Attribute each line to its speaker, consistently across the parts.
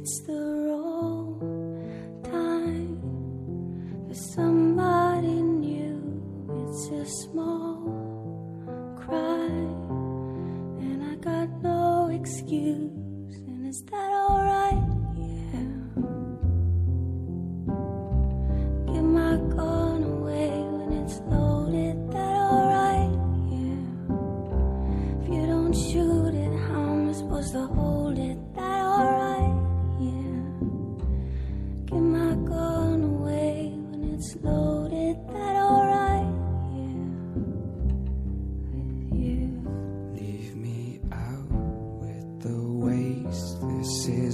Speaker 1: it's the wrong time for somebody new. It's a small cry, and I got no excuse.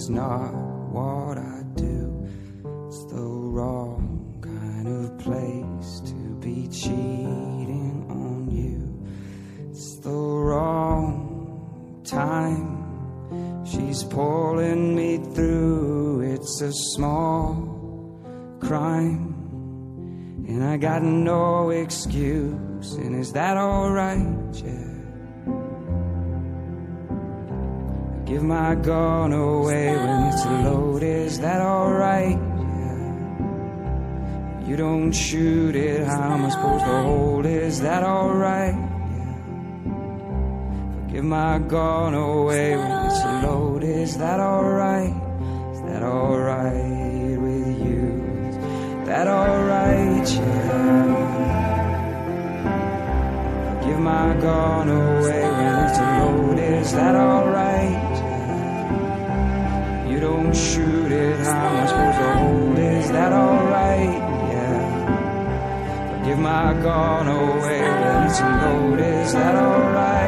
Speaker 2: Is not what I do. It's the wrong kind of place to be cheating on you. It's the wrong time. She's pulling me through. It's a small crime. And I got no excuse. And is that alright? Yeah. Give my gun away when it's loaded. Is that alright? You don't shoot it, how am I supposed to hold? Is that alright? Give my gun away when it's loaded. Is that alright? Is that alright with you? Is that alright? Yeah. Give my gun away when it's loaded. Is that alright? Shoot it, how am I supposed to hold Is that alright? Yeah. But give my gun away when it's loaded. Is that alright?